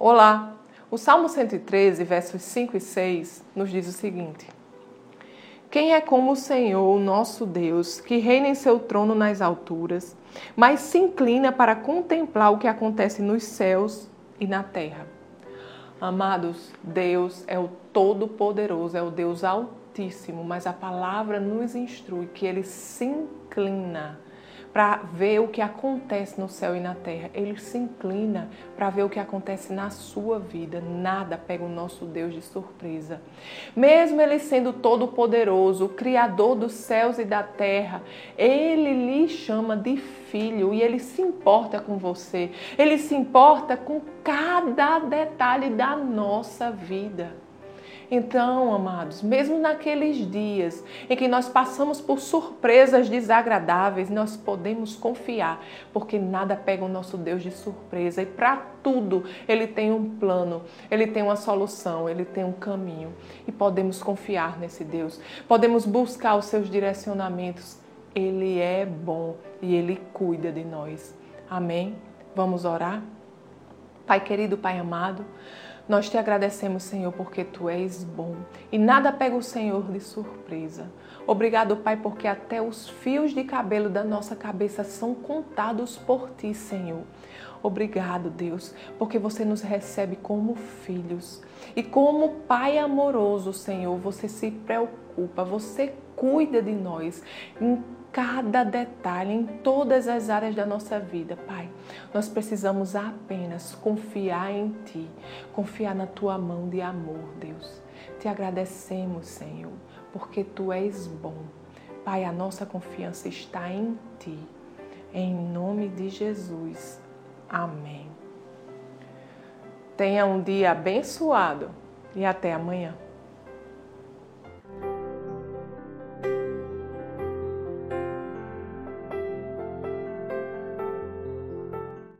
Olá! O Salmo 113, versos 5 e 6, nos diz o seguinte: Quem é como o Senhor, nosso Deus, que reina em seu trono nas alturas, mas se inclina para contemplar o que acontece nos céus e na terra? Amados, Deus é o Todo-Poderoso, é o Deus Altíssimo, mas a palavra nos instrui que ele se inclina para ver o que acontece no céu e na terra. Ele se inclina para ver o que acontece na sua vida. Nada pega o nosso Deus de surpresa. Mesmo ele sendo todo-poderoso, o criador dos céus e da terra, ele lhe chama de filho e ele se importa com você. Ele se importa com cada detalhe da nossa vida. Então, amados, mesmo naqueles dias em que nós passamos por surpresas desagradáveis, nós podemos confiar, porque nada pega o nosso Deus de surpresa e para tudo ele tem um plano, ele tem uma solução, ele tem um caminho e podemos confiar nesse Deus. Podemos buscar os seus direcionamentos. Ele é bom e ele cuida de nós. Amém? Vamos orar? Pai querido, Pai amado, nós te agradecemos, Senhor, porque tu és bom e nada pega o Senhor de surpresa. Obrigado, Pai, porque até os fios de cabelo da nossa cabeça são contados por ti, Senhor. Obrigado, Deus, porque você nos recebe como filhos. E como Pai amoroso, Senhor, você se preocupa, você cuida de nós em cada detalhe, em todas as áreas da nossa vida, Pai. Nós precisamos apenas confiar em Ti, confiar na Tua mão de amor, Deus. Te agradecemos, Senhor, porque Tu és bom. Pai, a nossa confiança está em Ti. Em nome de Jesus. Amém. Tenha um dia abençoado e até amanhã.